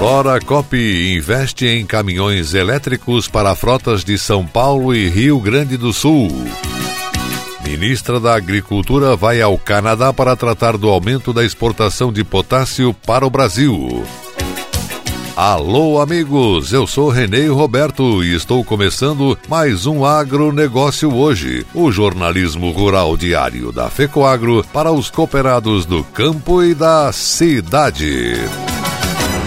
Aurora Copy investe em caminhões elétricos para frotas de São Paulo e Rio Grande do Sul. Ministra da Agricultura vai ao Canadá para tratar do aumento da exportação de potássio para o Brasil. Alô, amigos! Eu sou Renê Roberto e estou começando mais um agronegócio hoje, o jornalismo rural diário da FECOAGRO para os cooperados do campo e da cidade.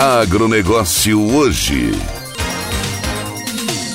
Agronegócio hoje.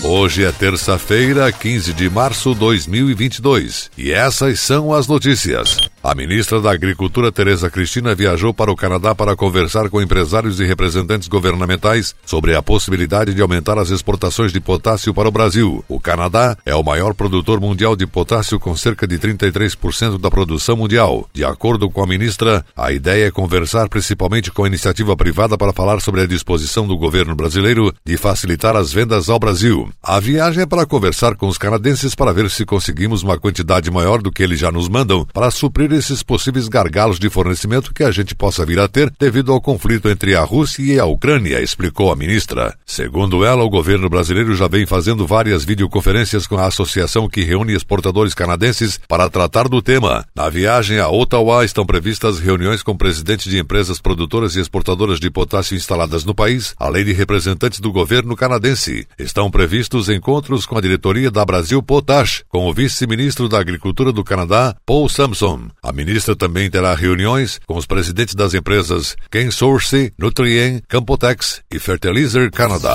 Hoje é terça-feira, 15 de março de 2022, e essas são as notícias. A ministra da Agricultura, Tereza Cristina, viajou para o Canadá para conversar com empresários e representantes governamentais sobre a possibilidade de aumentar as exportações de potássio para o Brasil. O Canadá é o maior produtor mundial de potássio, com cerca de 33% da produção mundial. De acordo com a ministra, a ideia é conversar principalmente com a iniciativa privada para falar sobre a disposição do governo brasileiro de facilitar as vendas ao Brasil. A viagem é para conversar com os canadenses para ver se conseguimos uma quantidade maior do que eles já nos mandam para suprir esses possíveis gargalos de fornecimento que a gente possa vir a ter devido ao conflito entre a Rússia e a Ucrânia, explicou a ministra. Segundo ela, o governo brasileiro já vem fazendo várias videoconferências com a associação que reúne exportadores canadenses para tratar do tema. Na viagem a Ottawa estão previstas reuniões com presidentes de empresas produtoras e exportadoras de potássio instaladas no país, além de representantes do governo canadense. Estão previstos encontros com a diretoria da Brasil Potash, com o vice-ministro da Agricultura do Canadá, Paul Sampson. A ministra também terá reuniões com os presidentes das empresas CanSource, Nutrien, Campotex e Fertilizer Canada.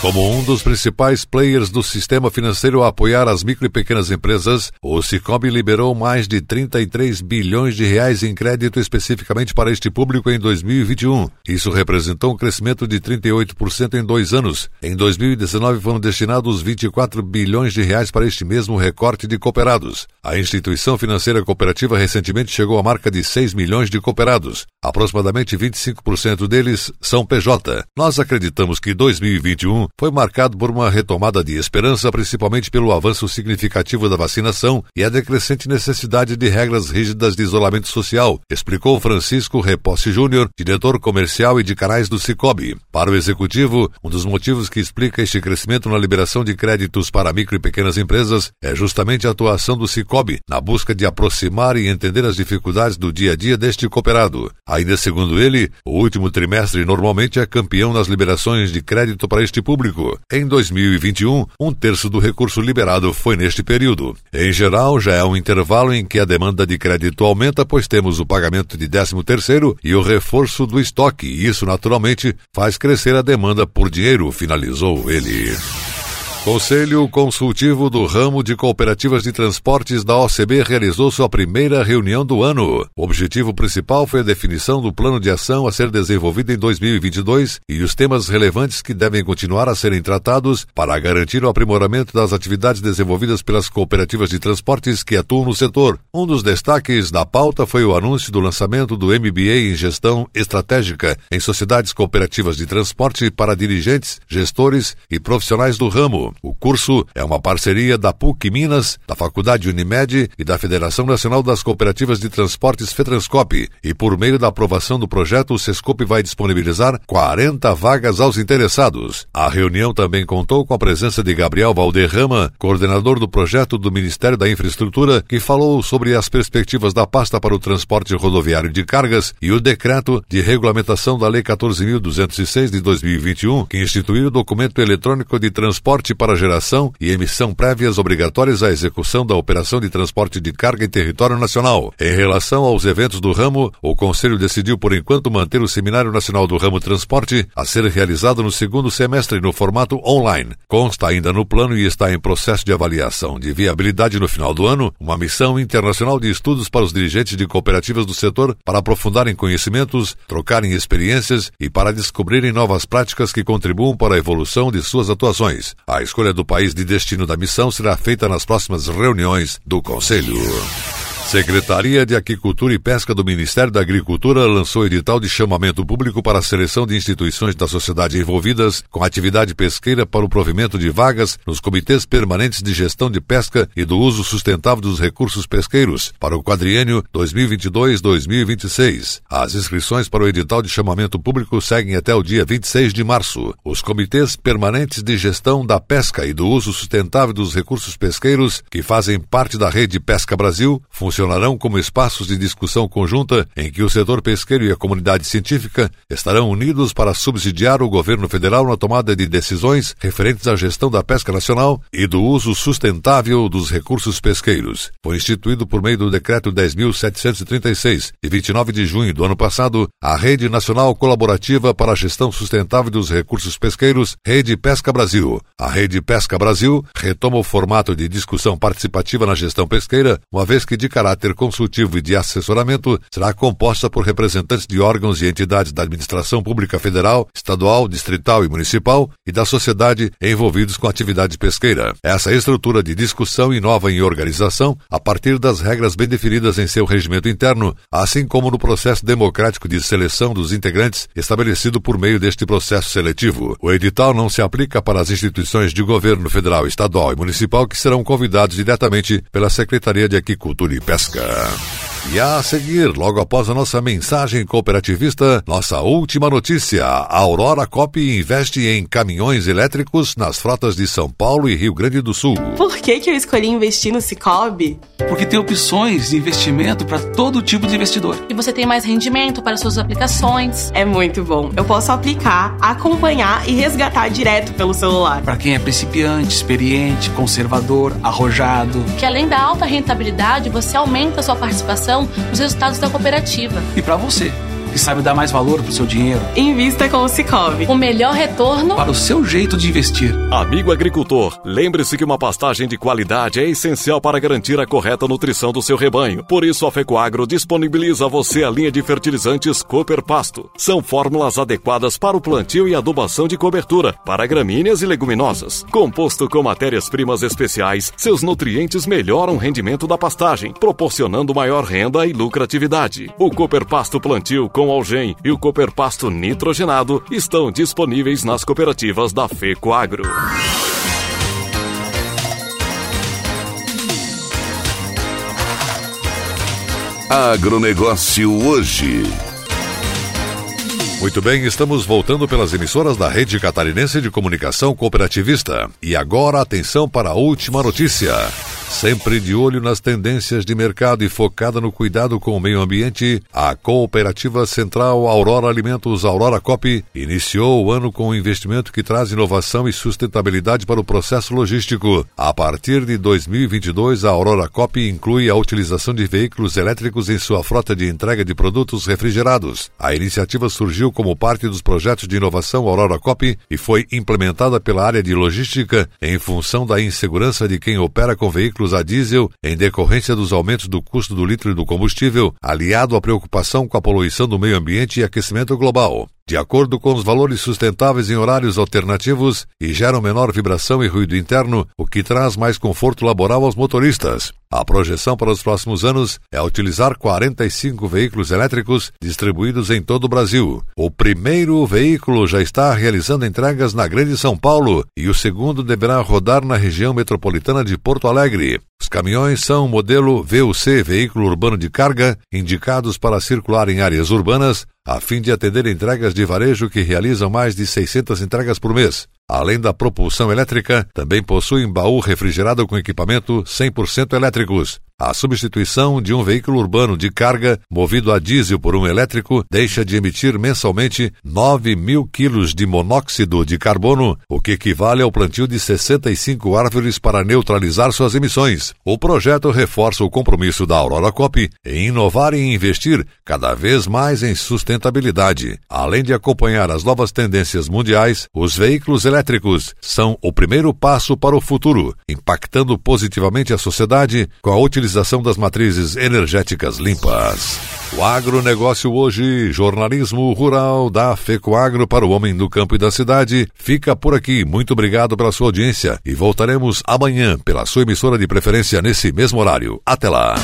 Como um dos principais players do sistema financeiro a apoiar as micro e pequenas empresas, o Cicobi liberou mais de 33 bilhões de reais em crédito especificamente para este público em 2021. Isso representou um crescimento de 38% em dois anos. Em 2019 foram destinados 24 bilhões de reais para este mesmo recorte de cooperados. A instituição financeira cooperativa recentemente chegou à marca de 6 milhões de cooperados. Aproximadamente 25% deles são PJ. Nós acreditamos que 2021 foi marcado por uma retomada de esperança, principalmente pelo avanço significativo da vacinação e a decrescente necessidade de regras rígidas de isolamento social, explicou Francisco Reposse Júnior, diretor comercial e de canais do Cicobi. Para o executivo, um dos motivos que explica este crescimento na liberação de créditos para micro e pequenas empresas é justamente a atuação do Cicobi na busca de aproximar e entender as dificuldades do dia a dia deste cooperado. Ainda segundo ele, o último trimestre normalmente é campeão nas liberações de crédito para este público público. Em 2021, um terço do recurso liberado foi neste período. Em geral, já é um intervalo em que a demanda de crédito aumenta, pois temos o pagamento de 13 terceiro e o reforço do estoque, e isso naturalmente faz crescer a demanda por dinheiro, finalizou ele. Conselho Consultivo do Ramo de Cooperativas de Transportes da OCB realizou sua primeira reunião do ano. O objetivo principal foi a definição do plano de ação a ser desenvolvido em 2022 e os temas relevantes que devem continuar a serem tratados para garantir o aprimoramento das atividades desenvolvidas pelas cooperativas de transportes que atuam no setor. Um dos destaques da pauta foi o anúncio do lançamento do MBA em Gestão Estratégica em Sociedades Cooperativas de Transporte para dirigentes, gestores e profissionais do ramo. O curso é uma parceria da PUC Minas, da Faculdade Unimed e da Federação Nacional das Cooperativas de Transportes FETRANSCOP. E por meio da aprovação do projeto, o SESCOP vai disponibilizar 40 vagas aos interessados. A reunião também contou com a presença de Gabriel Valderrama, coordenador do projeto do Ministério da Infraestrutura, que falou sobre as perspectivas da pasta para o transporte rodoviário de cargas e o decreto de regulamentação da Lei 14.206 de 2021, que instituiu o documento eletrônico de transporte para geração e emissão prévias obrigatórias à execução da operação de transporte de carga em território nacional. Em relação aos eventos do ramo, o Conselho decidiu por enquanto manter o Seminário Nacional do Ramo Transporte a ser realizado no segundo semestre no formato online. Consta ainda no plano e está em processo de avaliação de viabilidade no final do ano uma missão internacional de estudos para os dirigentes de cooperativas do setor para aprofundarem conhecimentos, trocarem experiências e para descobrirem novas práticas que contribuam para a evolução de suas atuações. A escolha do país de destino da missão será feita nas próximas reuniões do Conselho. Secretaria de Agricultura e Pesca do Ministério da Agricultura lançou edital de chamamento público para a seleção de instituições da sociedade envolvidas com atividade pesqueira para o provimento de vagas nos comitês permanentes de gestão de pesca e do uso sustentável dos recursos pesqueiros para o quadriênio 2022-2026. As inscrições para o edital de chamamento público seguem até o dia 26 de março. Os comitês permanentes de gestão da pesca e do uso sustentável dos recursos pesqueiros, que fazem parte da rede Pesca Brasil, funcionam funcionarão como espaços de discussão conjunta em que o setor pesqueiro e a comunidade científica estarão unidos para subsidiar o governo federal na tomada de decisões referentes à gestão da pesca nacional e do uso sustentável dos recursos pesqueiros. Foi instituído por meio do Decreto 10.736, de 29 de junho do ano passado, a Rede Nacional Colaborativa para a Gestão Sustentável dos Recursos Pesqueiros, Rede Pesca Brasil. A Rede Pesca Brasil retoma o formato de discussão participativa na gestão pesqueira, uma vez que de caráter caráter consultivo e de assessoramento será composta por representantes de órgãos e entidades da administração pública federal, estadual, distrital e municipal e da sociedade envolvidos com a atividade pesqueira. Essa estrutura de discussão inova em organização a partir das regras bem definidas em seu regimento interno, assim como no processo democrático de seleção dos integrantes estabelecido por meio deste processo seletivo. O edital não se aplica para as instituições de governo federal, estadual e municipal que serão convidados diretamente pela Secretaria de Agricultura e Pesca. E a seguir, logo após a nossa mensagem cooperativista, nossa última notícia: a Aurora Cop investe em caminhões elétricos nas frotas de São Paulo e Rio Grande do Sul. Por que, que eu escolhi investir no Cicobi? Porque tem opções de investimento para todo tipo de investidor. E você tem mais rendimento para suas aplicações. É muito bom. Eu posso aplicar, acompanhar e resgatar direto pelo celular. Para quem é principiante, experiente, conservador, arrojado. Que além da alta rentabilidade, você aumenta a sua participação nos resultados da cooperativa. E para você que sabe dar mais valor para o seu dinheiro. Invista com o Cicobi. O melhor retorno para o seu jeito de investir. Amigo agricultor, lembre-se que uma pastagem de qualidade é essencial para garantir a correta nutrição do seu rebanho. Por isso, a Fecoagro disponibiliza a você a linha de fertilizantes Cooper Pasto. São fórmulas adequadas para o plantio e adubação de cobertura, para gramíneas e leguminosas. Composto com matérias-primas especiais, seus nutrientes melhoram o rendimento da pastagem, proporcionando maior renda e lucratividade. O Cooper Pasto Plantio com algem e o Cooperpasto nitrogenado estão disponíveis nas cooperativas da FECOAGRO. Agronegócio hoje. Muito bem, estamos voltando pelas emissoras da Rede Catarinense de Comunicação Cooperativista. E agora atenção para a última notícia. Sempre de olho nas tendências de mercado e focada no cuidado com o meio ambiente, a Cooperativa Central Aurora Alimentos Aurora Cop iniciou o ano com um investimento que traz inovação e sustentabilidade para o processo logístico. A partir de 2022, a Aurora Cop inclui a utilização de veículos elétricos em sua frota de entrega de produtos refrigerados. A iniciativa surgiu como parte dos projetos de inovação Aurora Cop e foi implementada pela área de logística em função da insegurança de quem opera com veículos a diesel em decorrência dos aumentos do custo do litro do combustível, aliado à preocupação com a poluição do meio ambiente e aquecimento global de acordo com os valores sustentáveis em horários alternativos e geram menor vibração e ruído interno, o que traz mais conforto laboral aos motoristas. A projeção para os próximos anos é utilizar 45 veículos elétricos distribuídos em todo o Brasil. O primeiro veículo já está realizando entregas na Grande São Paulo e o segundo deverá rodar na região metropolitana de Porto Alegre. Os caminhões são modelo VUC, veículo urbano de carga, indicados para circular em áreas urbanas, a fim de atender entregas de varejo que realizam mais de 600 entregas por mês. Além da propulsão elétrica, também possuem baú refrigerado com equipamento 100% elétricos. A substituição de um veículo urbano de carga movido a diesel por um elétrico deixa de emitir mensalmente 9 mil quilos de monóxido de carbono, o que equivale ao plantio de 65 árvores para neutralizar suas emissões. O projeto reforça o compromisso da Aurora Cop em inovar e investir cada vez mais em sustentabilidade. Além de acompanhar as novas tendências mundiais, os veículos elétricos são o primeiro passo para o futuro, impactando positivamente a sociedade com a utilização utilização das matrizes energéticas limpas. O agronegócio hoje, jornalismo rural da FECOAGro para o homem do campo e da cidade, fica por aqui. Muito obrigado pela sua audiência e voltaremos amanhã pela sua emissora de preferência nesse mesmo horário. Até lá!